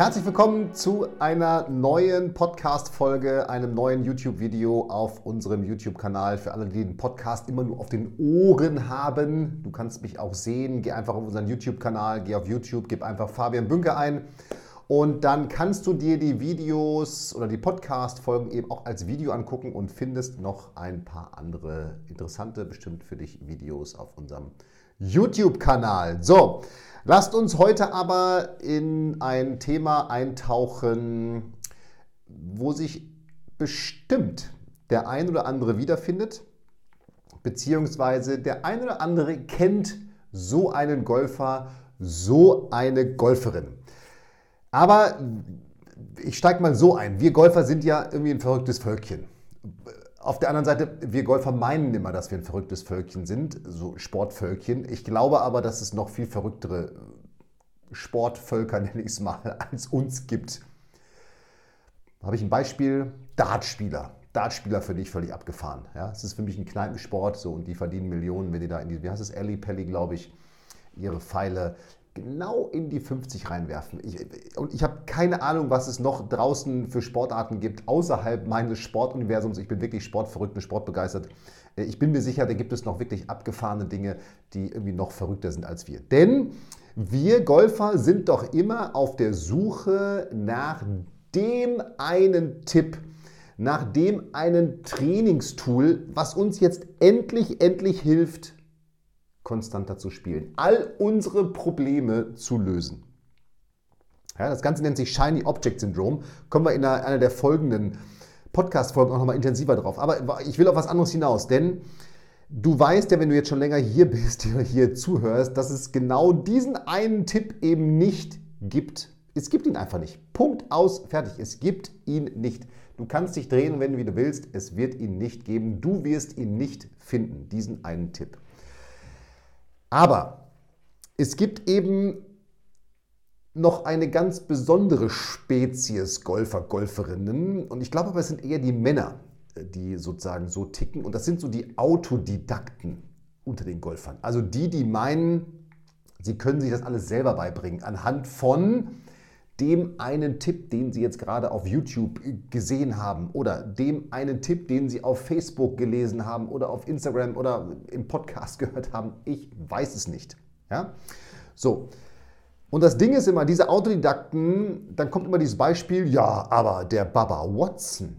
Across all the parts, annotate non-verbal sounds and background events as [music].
Herzlich willkommen zu einer neuen Podcast-Folge, einem neuen YouTube-Video auf unserem YouTube-Kanal. Für alle, die den Podcast immer nur auf den Ohren haben, du kannst mich auch sehen. Geh einfach auf unseren YouTube-Kanal, geh auf YouTube, gib einfach Fabian Bünke ein. Und dann kannst du dir die Videos oder die Podcast-Folgen eben auch als Video angucken und findest noch ein paar andere interessante, bestimmt für dich Videos auf unserem YouTube-Kanal. So, Lasst uns heute aber in ein Thema eintauchen, wo sich bestimmt der ein oder andere wiederfindet, beziehungsweise der ein oder andere kennt so einen Golfer, so eine Golferin. Aber ich steige mal so ein. Wir Golfer sind ja irgendwie ein verrücktes Völkchen. Auf der anderen Seite, wir Golfer meinen immer, dass wir ein verrücktes Völkchen sind, so Sportvölkchen. Ich glaube aber, dass es noch viel verrücktere Sportvölker, [laughs] nenne ich es mal, als uns gibt. Da habe ich ein Beispiel, Dartspieler. Dartspieler für dich völlig abgefahren. Ja, es ist für mich ein Kneipensport so, und die verdienen Millionen, wenn die da in die, wie heißt es, Ellie Pelli, glaube ich, ihre Pfeile genau in die 50 reinwerfen. Ich, und ich habe keine Ahnung, was es noch draußen für Sportarten gibt, außerhalb meines Sportuniversums. Ich bin wirklich sportverrückt und sportbegeistert. Äh, ich bin mir sicher, da gibt es noch wirklich abgefahrene Dinge, die irgendwie noch verrückter sind als wir. Denn wir Golfer sind doch immer auf der Suche nach dem einen Tipp, nach dem einen Trainingstool, was uns jetzt endlich, endlich hilft, konstanter zu spielen, all unsere Probleme zu lösen. Ja, das Ganze nennt sich Shiny Object Syndrome. Kommen wir in einer, einer der folgenden Podcast-Folgen auch nochmal intensiver drauf. Aber ich will auf was anderes hinaus, denn du weißt ja, wenn du jetzt schon länger hier [laughs] bist, hier zuhörst, dass es genau diesen einen Tipp eben nicht gibt. Es gibt ihn einfach nicht. Punkt aus, fertig. Es gibt ihn nicht. Du kannst dich drehen, wenn du willst. Es wird ihn nicht geben. Du wirst ihn nicht finden, diesen einen Tipp. Aber es gibt eben noch eine ganz besondere Spezies Golfer, Golferinnen. Und ich glaube aber, es sind eher die Männer, die sozusagen so ticken. Und das sind so die Autodidakten unter den Golfern. Also die, die meinen, sie können sich das alles selber beibringen. Anhand von dem einen Tipp, den Sie jetzt gerade auf YouTube gesehen haben oder dem einen Tipp, den Sie auf Facebook gelesen haben oder auf Instagram oder im Podcast [laughs] gehört haben. Ich weiß es nicht. Ja? So. Und das Ding ist immer, diese Autodidakten, dann kommt immer dieses Beispiel, ja, aber der Baba Watson,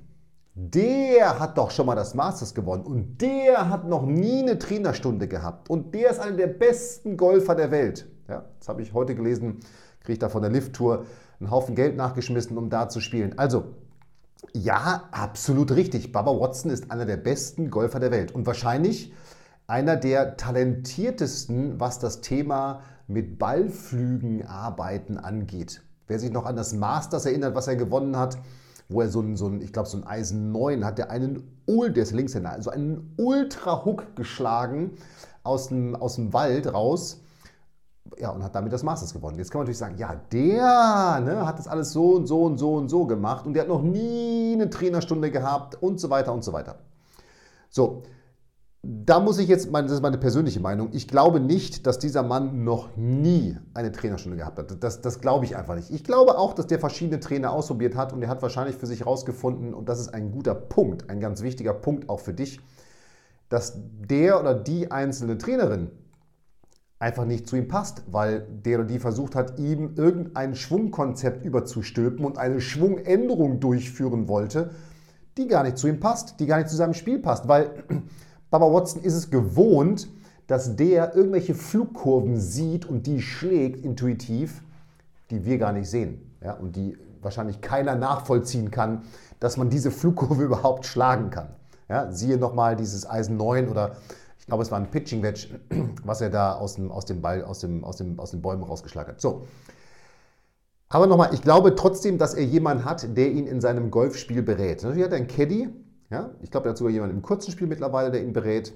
der hat doch schon mal das Masters gewonnen und der hat noch nie eine Trainerstunde gehabt und der ist einer der besten Golfer der Welt. Ja, das habe ich heute gelesen, kriege ich da von der Lift-Tour einen Haufen Geld nachgeschmissen, um da zu spielen. Also, ja, absolut richtig. Baba Watson ist einer der besten Golfer der Welt und wahrscheinlich einer der talentiertesten, was das Thema mit Ballflügen arbeiten angeht. Wer sich noch an das Masters erinnert, was er gewonnen hat, wo er so einen, so einen ich glaube, so ein Eisen 9 hat, der einen, der ist Linkshänder, also einen Ultra-Hook geschlagen aus dem, aus dem Wald raus ja, und hat damit das Masters gewonnen. Jetzt kann man natürlich sagen, ja, der ne, hat das alles so und so und so und so gemacht und der hat noch nie eine Trainerstunde gehabt und so weiter und so weiter. So, da muss ich jetzt, das ist meine persönliche Meinung, ich glaube nicht, dass dieser Mann noch nie eine Trainerstunde gehabt hat. Das, das glaube ich einfach nicht. Ich glaube auch, dass der verschiedene Trainer ausprobiert hat und er hat wahrscheinlich für sich herausgefunden, und das ist ein guter Punkt, ein ganz wichtiger Punkt auch für dich, dass der oder die einzelne Trainerin einfach nicht zu ihm passt, weil der oder die versucht hat, ihm irgendein Schwungkonzept überzustülpen und eine Schwungänderung durchführen wollte, die gar nicht zu ihm passt, die gar nicht zu seinem Spiel passt, weil [clears throat] Baba Watson ist es gewohnt, dass der irgendwelche Flugkurven sieht und die schlägt intuitiv, die wir gar nicht sehen ja, und die wahrscheinlich keiner nachvollziehen kann, dass man diese Flugkurve [laughs] überhaupt schlagen kann. Ja, siehe nochmal dieses Eisen 9 oder Ich glaube, es war ein Pitching Wedge, [clears throat] was er da aus dem, aus dem Ball, aus, dem, aus, dem, aus den Bäumen rausgeschlagen hat. So. Aber nochmal, ich glaube trotzdem, dass er jemanden hat, der ihn in seinem Golfspiel berät. Natürlich hat er einen Caddy, ja? ich glaube, er hat sogar jemanden im kurzen Spiel mittlerweile, der ihn berät.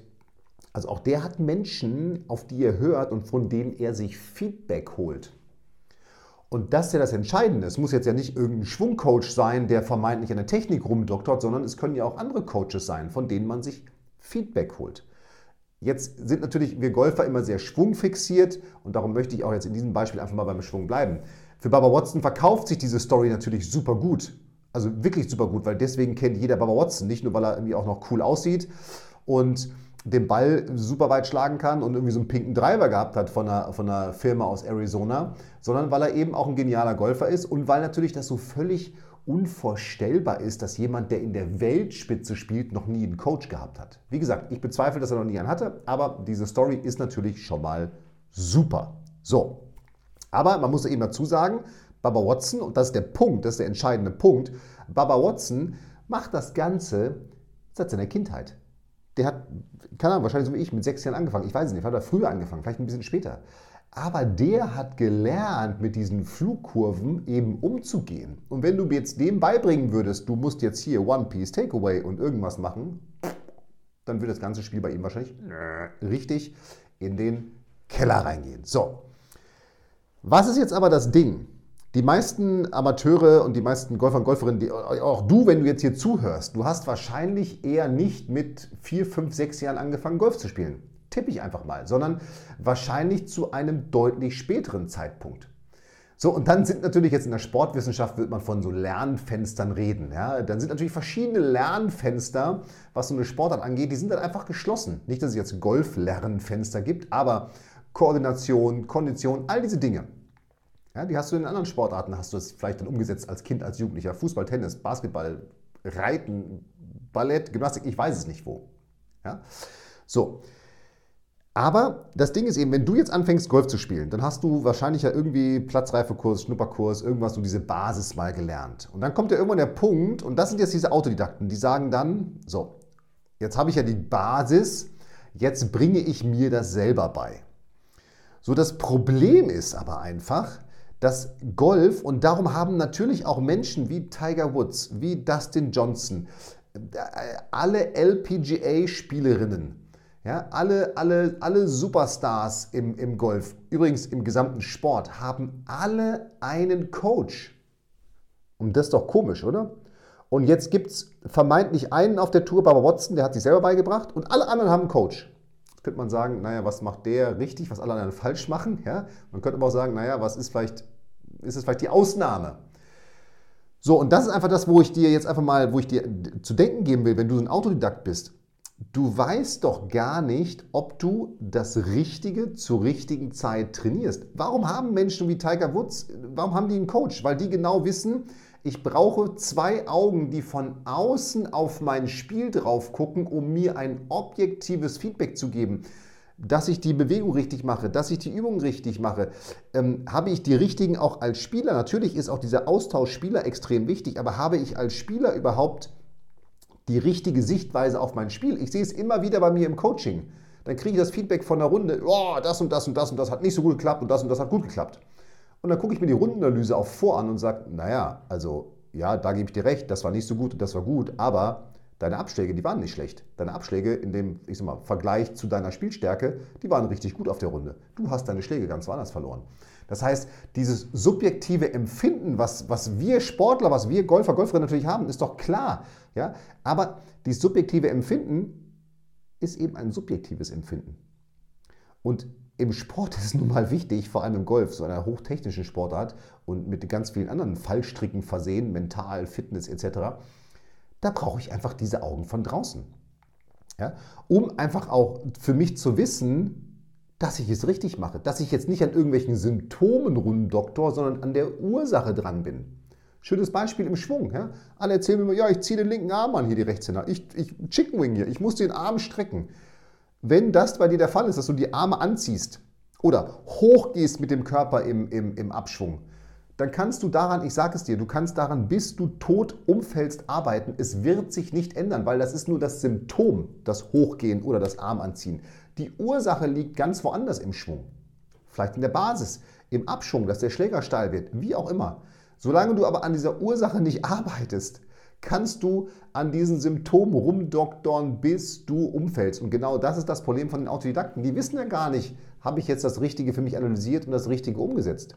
Also auch der hat Menschen, auf die er hört und von denen er sich Feedback holt. Und das ist ja das Entscheidende. Es muss jetzt ja nicht irgendein Schwungcoach sein, der vermeintlich an der Technik rumdoktort, sondern es können ja auch andere Coaches sein, von denen man sich Feedback holt. Jetzt sind natürlich wir Golfer immer sehr schwungfixiert und darum möchte ich auch jetzt in diesem Beispiel einfach mal beim Schwung bleiben. Für Baba Watson verkauft sich diese Story natürlich super gut. Also wirklich super gut, weil deswegen kennt jeder Baba Watson. Nicht nur, weil er irgendwie auch noch cool aussieht und den Ball super weit schlagen kann und irgendwie so einen pinken Driver gehabt hat von einer, von einer Firma aus Arizona, sondern weil er eben auch ein genialer Golfer ist und weil natürlich das so völlig unvorstellbar ist, dass jemand, der in der Weltspitze spielt, noch nie einen Coach gehabt hat. Wie gesagt, ich bezweifle, dass er noch nie einen hatte, aber diese Story ist natürlich schon mal super. So, aber man muss eben dazu sagen, Baba Watson, und das ist der Punkt, das ist der entscheidende Punkt, Baba Watson macht das Ganze seit seiner Kindheit der hat, keine Ahnung, wahrscheinlich so wie ich, mit sechs Jahren angefangen. Ich weiß es nicht, vielleicht hat er früher angefangen, vielleicht ein bisschen später. Aber der hat gelernt, mit diesen Flugkurven eben umzugehen. Und wenn du jetzt dem beibringen würdest, du musst jetzt hier One Piece Takeaway und irgendwas machen, dann würde das ganze Spiel bei ihm wahrscheinlich richtig in den Keller reingehen. So. Was ist jetzt aber das Ding? Die meisten Amateure und die meisten Golfer und Golferinnen, die, auch du, wenn du jetzt hier zuhörst, du hast wahrscheinlich eher nicht mit vier, fünf, sechs Jahren angefangen, Golf zu spielen. Tippe ich einfach mal, sondern wahrscheinlich zu einem deutlich späteren Zeitpunkt. So, und dann sind natürlich jetzt in der Sportwissenschaft, wird man von so Lernfenstern reden. Ja? Dann sind natürlich verschiedene Lernfenster, was so eine Sportart angeht, die sind dann einfach geschlossen. Nicht, dass es jetzt Golf-Lernfenster gibt, aber Koordination, Kondition, all diese Dinge. Ja, die hast du in anderen Sportarten, hast du es vielleicht dann umgesetzt als Kind, als Jugendlicher. Fußball, Tennis, Basketball, Reiten, Ballett, Gymnastik, ich weiß es nicht wo. Ja? So. Aber das Ding ist eben, wenn du jetzt anfängst, Golf zu spielen, dann hast du wahrscheinlich ja irgendwie Platzreifekurs, Schnupperkurs, irgendwas, so diese Basis mal gelernt. Und dann kommt ja irgendwann der Punkt, und das sind jetzt diese Autodidakten, die sagen dann, so, jetzt habe ich ja die Basis, jetzt bringe ich mir das selber bei. So, das Problem ist aber einfach, dass Golf, und darum haben natürlich auch Menschen wie Tiger Woods, wie Dustin Johnson, alle LPGA-Spielerinnen, ja, alle, alle, alle Superstars im, im Golf, übrigens im gesamten Sport, haben alle einen Coach. Und das ist doch komisch, oder? Und jetzt gibt es vermeintlich einen auf der Tour, Barbara Watson, der hat sich selber beigebracht und alle anderen haben einen Coach. Jetzt könnte man sagen, naja, was macht der richtig, was alle anderen falsch machen? Ja? Man könnte aber auch sagen, naja, was ist vielleicht ist es vielleicht die Ausnahme. So, und das ist einfach das, wo ich dir jetzt einfach mal, wo ich dir zu denken geben will, wenn du so ein Autodidakt bist. Du weißt doch gar nicht, ob du das Richtige zur richtigen Zeit trainierst. Warum haben Menschen wie Tiger Woods, warum haben die einen Coach? Weil die genau wissen, ich brauche zwei Augen, die von außen auf mein Spiel drauf gucken, um mir ein objektives Feedback zu geben dass ich die Bewegung richtig mache, dass ich die Übung richtig mache. Ähm, habe ich die richtigen auch als Spieler? Natürlich ist auch dieser Austausch Spieler extrem wichtig, aber habe ich als Spieler überhaupt die richtige Sichtweise auf mein Spiel? Ich sehe es immer wieder bei mir im Coaching. Dann kriege ich das Feedback von der Runde, oh, das und das und das und das hat nicht so gut geklappt und das und das hat gut geklappt. Und dann gucke ich mir die Rundenanalyse auch vor an und sage, naja, also ja, da gebe ich dir recht, das war nicht so gut und das war gut, aber Deine Abschläge, die waren nicht schlecht. Deine Abschläge in dem, ich sag mal, Vergleich zu deiner Spielstärke, die waren richtig gut auf der Runde. Du hast deine Schläge ganz woanders verloren. Das heißt, dieses subjektive Empfinden, was, was wir Sportler, was wir Golfer, Golferinnen natürlich haben, ist doch klar. Ja? Aber dieses subjektive Empfinden ist eben ein subjektives Empfinden. Und im Sport [laughs] ist es nun mal wichtig, vor allem im Golf, so einer hochtechnischen Sportart und mit ganz vielen anderen Fallstricken versehen, mental, Fitness etc., da brauche ich einfach diese Augen von draußen. Ja? Um einfach auch für mich zu wissen, dass ich es richtig mache, dass ich jetzt nicht an irgendwelchen Symptomen rumdoktor, sondern an der Ursache dran bin. Schönes Beispiel im Schwung. Ja? Alle erzählen mir immer, ja, ich ziehe den linken Arm an, hier die Rechtshänder. Ich, ich Chicken Wing hier, ich muss den Arm strecken. Wenn das bei dir der Fall ist, dass du die Arme anziehst oder hochgehst mit dem Körper im, im, im Abschwung, dann kannst du daran, ich sage es dir, du kannst daran, bis du tot umfällst, arbeiten. Es wird sich nicht ändern, weil das ist nur das Symptom, das Hochgehen oder das Armanziehen. Die Ursache liegt ganz woanders im Schwung. Vielleicht in der Basis, im Abschwung, dass der Schläger steil wird, wie auch immer. Solange du aber an dieser Ursache nicht arbeitest, kannst du an diesen Symptomen rumdoktern, bis du umfällst. Und genau das ist das Problem von den Autodidakten. Die wissen ja gar nicht, habe ich jetzt das Richtige für mich analysiert und das Richtige umgesetzt.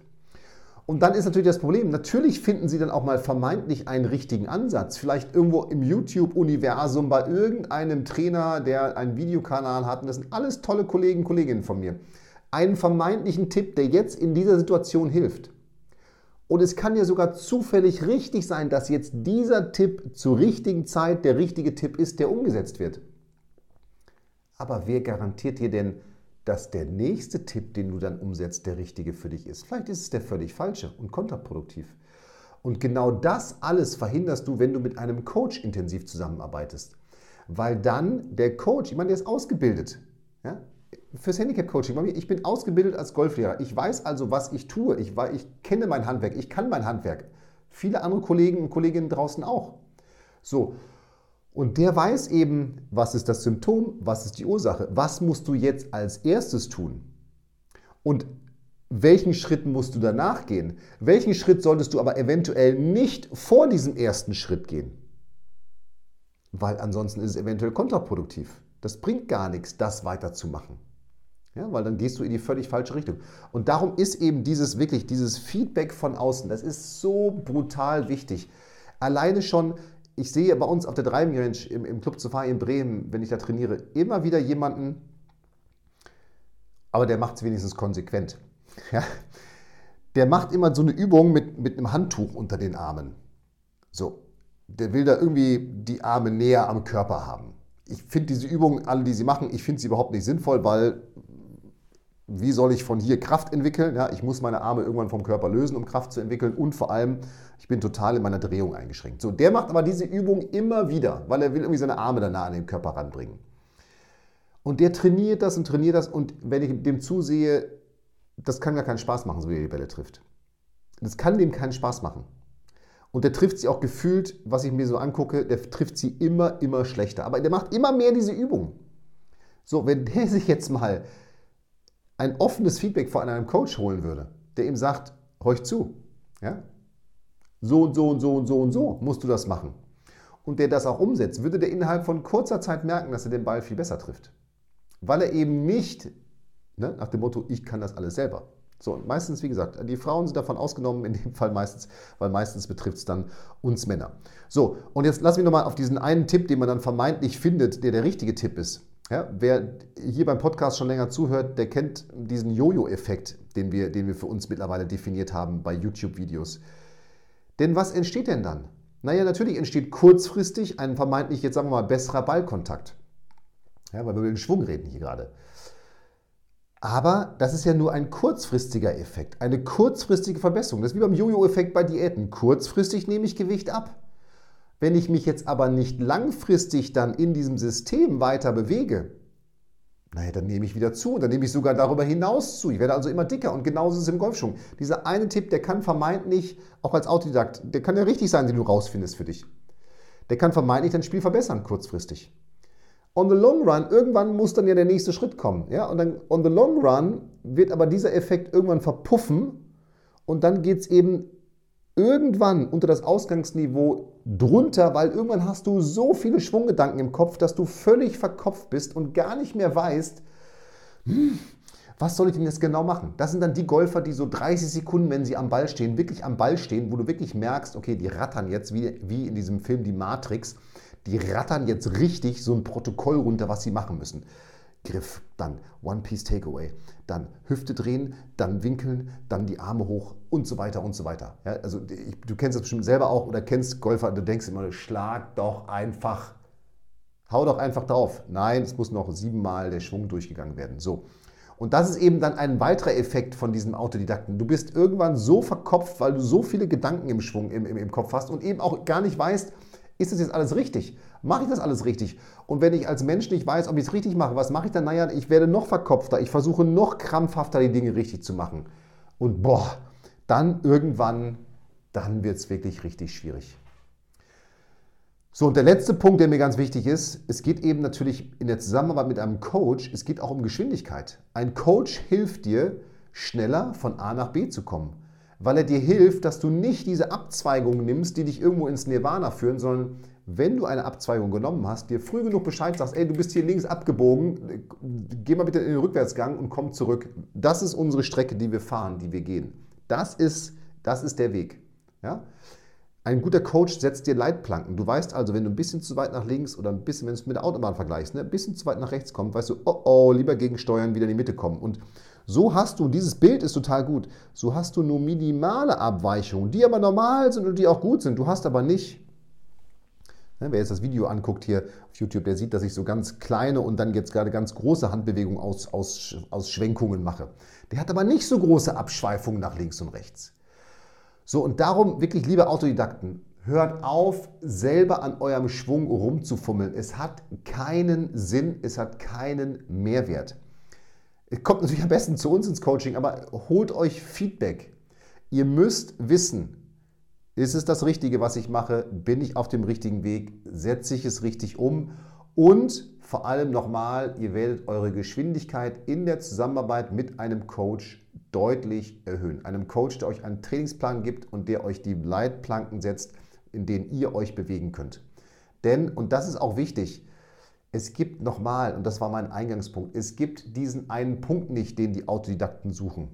Und dann ist natürlich das Problem, natürlich finden Sie dann auch mal vermeintlich einen richtigen Ansatz. Vielleicht irgendwo im YouTube-Universum bei irgendeinem Trainer, der einen Videokanal hat. Und das sind alles tolle Kollegen Kolleginnen von mir. Einen vermeintlichen Tipp, der jetzt in dieser Situation hilft. Und es kann ja sogar zufällig richtig sein, dass jetzt dieser Tipp zur richtigen Zeit der richtige Tipp ist, der umgesetzt wird. Aber wer garantiert dir denn, dass der nächste Tipp, den du dann umsetzt, der richtige für dich ist? Vielleicht ist es der völlig falsche und kontraproduktiv. Und genau das alles verhinderst du, wenn du mit einem Coach intensiv zusammenarbeitest. Weil dann der Coach, ich meine, der ist ausgebildet. Ja? Fürs Handicap-Coaching. Ich bin ausgebildet als Golflehrer. Ich weiß also, was ich tue. Ich, weiß, ich kenne mein Handwerk. Ich kann mein Handwerk. Viele andere Kollegen und Kolleginnen draußen auch. So. Und der weiß eben, was ist das Symptom, was ist die Ursache, was musst du jetzt als erstes tun und welchen Schritt musst du danach gehen. Welchen Schritt solltest du aber eventuell nicht vor diesem ersten Schritt gehen, weil ansonsten ist es eventuell kontraproduktiv. Das bringt gar nichts, das weiterzumachen. Ja, weil dann gehst du in die völlig falsche Richtung. Und darum ist eben dieses wirklich, dieses Feedback von außen, das ist so brutal wichtig. Alleine schon, ich sehe bei uns auf der Driving Range im, im Club Safari in Bremen, wenn ich da trainiere, immer wieder jemanden, aber der macht es wenigstens konsequent. [laughs] Ja? Der macht immer so eine Übung mit, mit einem Handtuch unter den Armen. So, der will da irgendwie die Arme näher am Körper haben. Ich finde diese Übungen, alle, die sie machen, ich finde sie überhaupt nicht sinnvoll, weil wie soll ich von hier Kraft entwickeln? Ja, ich muss meine Arme irgendwann vom Körper lösen, um Kraft zu entwickeln. Und vor allem, ich bin total in meiner Drehung eingeschränkt. So, der macht aber diese Übung immer wieder, weil er will irgendwie seine Arme danach an den Körper ranbringen. Und der trainiert das und trainiert das. Und wenn ich dem zusehe, das kann gar keinen Spaß machen, so wie er die Bälle trifft. Das kann dem keinen Spaß machen. Und der trifft sie auch gefühlt, was ich mir so angucke, der trifft sie immer, immer schlechter. Aber der macht immer mehr diese Übung. So, wenn der [laughs] sich jetzt mal ein offenes Feedback von einem Coach holen würde, der ihm sagt, horch zu, ja? so und so und so und so und so musst du das machen. Und der das auch umsetzt, würde der innerhalb von kurzer Zeit merken, dass er den Ball viel besser trifft. Weil er eben nicht ne, nach dem Motto, ich kann das alles selber. So, und meistens, wie gesagt, die Frauen sind davon ausgenommen, in dem Fall meistens, weil meistens betrifft es dann uns Männer. So, und jetzt lass mich nochmal auf diesen einen Tipp, den man dann vermeintlich findet, der der richtige Tipp ist, ja, wer hier beim Podcast schon länger zuhört, der kennt diesen Jojo-Effekt, den wir, den wir für uns mittlerweile definiert haben bei YouTube-Videos. Denn was entsteht denn dann? Naja, natürlich entsteht kurzfristig ein vermeintlich, jetzt sagen wir mal, besserer Ballkontakt. Ja, weil wir über den Schwung reden hier gerade. Aber das ist ja nur ein kurzfristiger Effekt, eine kurzfristige Verbesserung. Das ist wie beim Jojo-Effekt bei Diäten. Kurzfristig nehme ich Gewicht ab. Wenn ich mich jetzt aber nicht langfristig dann in diesem System weiter bewege, naja, dann nehme ich wieder zu. Dann nehme ich sogar darüber hinaus zu. Ich werde also immer dicker. Und genauso ist es im Golfschwung. Dieser eine Tipp, der kann vermeintlich, auch als Autodidakt, der kann ja richtig sein, den du rausfindest für dich. Der kann vermeintlich dein Spiel verbessern, kurzfristig. On the long run, irgendwann muss dann ja der nächste Schritt kommen. Ja? Und dann on the long run wird aber dieser Effekt irgendwann verpuffen. Und dann geht es eben irgendwann unter das Ausgangsniveau drunter, weil irgendwann hast du so viele Schwunggedanken im Kopf, dass du völlig verkopft bist und gar nicht mehr weißt, hm, was soll ich denn jetzt genau machen? Das sind dann die Golfer, die so 30 Sekunden, wenn sie am Ball stehen, wirklich am Ball stehen, wo du wirklich merkst, okay, die rattern jetzt, wie, wie in diesem Film Die Matrix, die rattern jetzt richtig so ein Protokoll runter, was sie machen müssen. Griff, dann One Piece Takeaway, dann Hüfte drehen, dann winkeln, dann die Arme hoch und so weiter und so weiter. Ja, also ich, du kennst das bestimmt selber auch oder kennst Golfer, du denkst immer, schlag doch einfach, hau doch einfach drauf. Nein, es muss noch siebenmal der Schwung durchgegangen werden. So. Und das ist eben dann ein weiterer Effekt von diesem Autodidakten. Du bist irgendwann so verkopft, weil du so viele Gedanken im Schwung im, im, im Kopf hast und eben auch gar nicht weißt, ist das jetzt alles richtig? Mache ich das alles richtig? Und wenn ich als Mensch nicht weiß, ob ich es richtig mache, was mache ich dann? Naja, ich werde noch verkopfter. Ich versuche noch krampfhafter die Dinge richtig zu machen. Und boah, dann irgendwann, dann wird es wirklich richtig schwierig. So, und der letzte Punkt, der mir ganz wichtig ist, es geht eben natürlich in der Zusammenarbeit mit einem Coach, es geht auch um Geschwindigkeit. Ein Coach hilft dir, schneller von A nach B zu kommen, weil er dir hilft, dass du nicht diese Abzweigungen nimmst, die dich irgendwo ins Nirvana führen, sondern wenn du eine Abzweigung genommen hast, dir früh genug Bescheid sagst, ey, du bist hier links abgebogen, geh mal bitte in den Rückwärtsgang und komm zurück. Das ist unsere Strecke, die wir fahren, die wir gehen. Das ist, das ist der Weg. Ja? Ein guter Coach setzt dir Leitplanken. Du weißt also, wenn du ein bisschen zu weit nach links oder ein bisschen, wenn du es mit der Autobahn vergleichst, ne, ein bisschen zu weit nach rechts kommst, weißt du, oh oh, lieber gegensteuern, wieder in die Mitte kommen. Und so hast du, dieses Bild ist total gut, so hast du nur minimale Abweichungen, die aber normal sind und die auch gut sind. Du hast aber nicht Ne, wer jetzt das Video anguckt hier auf YouTube, der sieht, dass ich so ganz kleine und dann jetzt gerade ganz große Handbewegungen aus, aus, aus Schwenkungen mache. Der hat aber nicht so große Abschweifungen nach links und rechts. So, und darum wirklich, liebe Autodidakten, hört auf, selber an eurem Schwung rumzufummeln. Es hat keinen Sinn, es hat keinen Mehrwert. Kommt natürlich am besten zu uns ins Coaching, aber holt euch Feedback. Ihr müsst wissen, ist es das Richtige, was ich mache? Bin ich auf dem richtigen Weg? Setze ich es richtig um? Und vor allem nochmal, ihr werdet eure Geschwindigkeit in der Zusammenarbeit mit einem Coach deutlich erhöhen. Einem Coach, der euch einen Trainingsplan gibt und der euch die Leitplanken setzt, in denen ihr euch bewegen könnt. Denn, und das ist auch wichtig, es gibt nochmal, und das war mein Eingangspunkt, es gibt diesen einen Punkt nicht, den die Autodidakten suchen.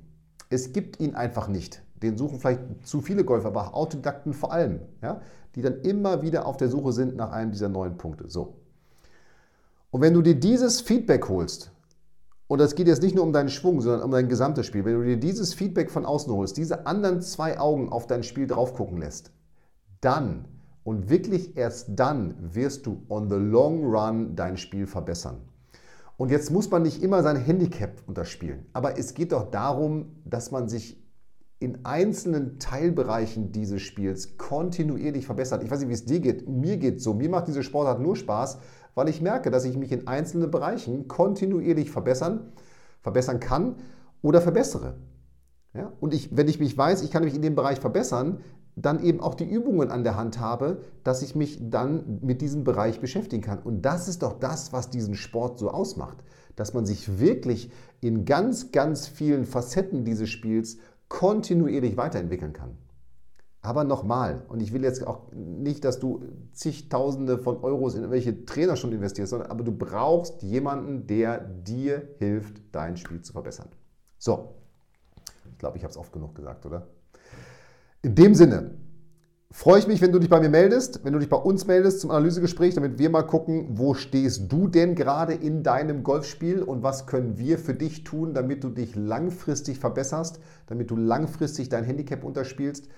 Es gibt ihn einfach nicht den suchen vielleicht zu viele Golfer, aber Autodidakten vor allem, ja, die dann immer wieder auf der Suche sind nach einem dieser neuen Punkte. So. Und wenn du dir dieses Feedback holst, und das geht jetzt nicht nur um deinen Schwung, sondern um dein gesamtes Spiel, wenn du dir dieses Feedback von außen holst, diese anderen zwei Augen auf dein Spiel drauf gucken lässt, dann und wirklich erst dann wirst du on the long run dein Spiel verbessern. Und jetzt muss man nicht immer sein Handicap unterspielen, aber es geht doch darum, dass man sich in einzelnen Teilbereichen dieses Spiels kontinuierlich verbessert. Ich weiß nicht, wie es dir geht. Mir geht so. Mir macht diese Sportart nur Spaß, weil ich merke, dass ich mich in einzelnen Bereichen kontinuierlich verbessern, verbessern kann oder verbessere. Ja? Und ich, wenn ich mich weiß, ich kann mich in dem Bereich verbessern, dann eben auch die Übungen an der Hand habe, dass ich mich dann mit diesem Bereich beschäftigen kann. Und das ist doch das, was diesen Sport so ausmacht, dass man sich wirklich in ganz, ganz vielen Facetten dieses Spiels kontinuierlich weiterentwickeln kann. Aber nochmal, und ich will jetzt auch nicht, dass du zigtausende von Euros in irgendwelche Trainer schon investierst, sondern aber du brauchst jemanden, der dir hilft, dein Spiel zu verbessern. So, ich glaube, ich habe es oft genug gesagt, oder? In dem Sinne, Freue ich mich, wenn du dich bei mir meldest, wenn du dich bei uns meldest zum Analysegespräch, damit wir mal gucken, wo stehst du denn gerade in deinem Golfspiel und was können wir für dich tun, damit du dich langfristig verbesserst, damit du langfristig dein Handicap unterspielst.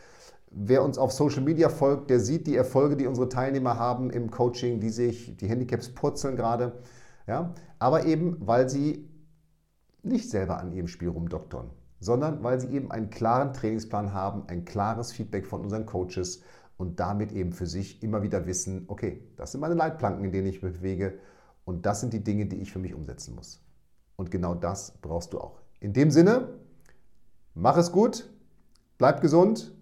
Wer uns auf Social Media folgt, der sieht die Erfolge, die unsere Teilnehmer haben im Coaching, die sich die Handicaps purzeln gerade. Ja? Aber eben, weil sie nicht selber an ihrem Spiel rumdoktern sondern weil sie eben einen klaren Trainingsplan haben, ein klares Feedback von unseren Coaches und damit eben für sich immer wieder wissen, okay, das sind meine Leitplanken, in denen ich mich bewege und das sind die Dinge, die ich für mich umsetzen muss. Und genau das brauchst du auch. In dem Sinne, mach es gut, bleib gesund.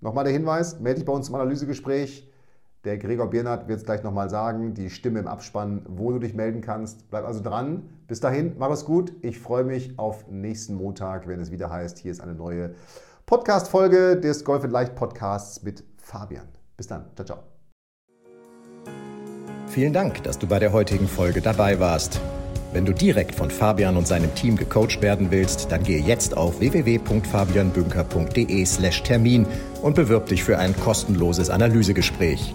Nochmal der Hinweis, melde dich bei uns im Analysegespräch. Der Gregor Biernert wird es gleich nochmal sagen, die Stimme im Abspann, wo du dich melden kannst. Bleib also dran. Bis dahin, mach es gut. Ich freue mich auf nächsten Montag, wenn es wieder heißt, hier ist eine neue Podcast-Folge des Golf Leicht Podcasts mit Fabian. Bis dann. Ciao, ciao. Vielen Dank, dass du bei der heutigen Folge dabei warst. Wenn du direkt von Fabian und seinem Team gecoacht werden willst, dann gehe jetzt auf www.fabianbünker.de/termin und bewirb dich für ein kostenloses Analysegespräch.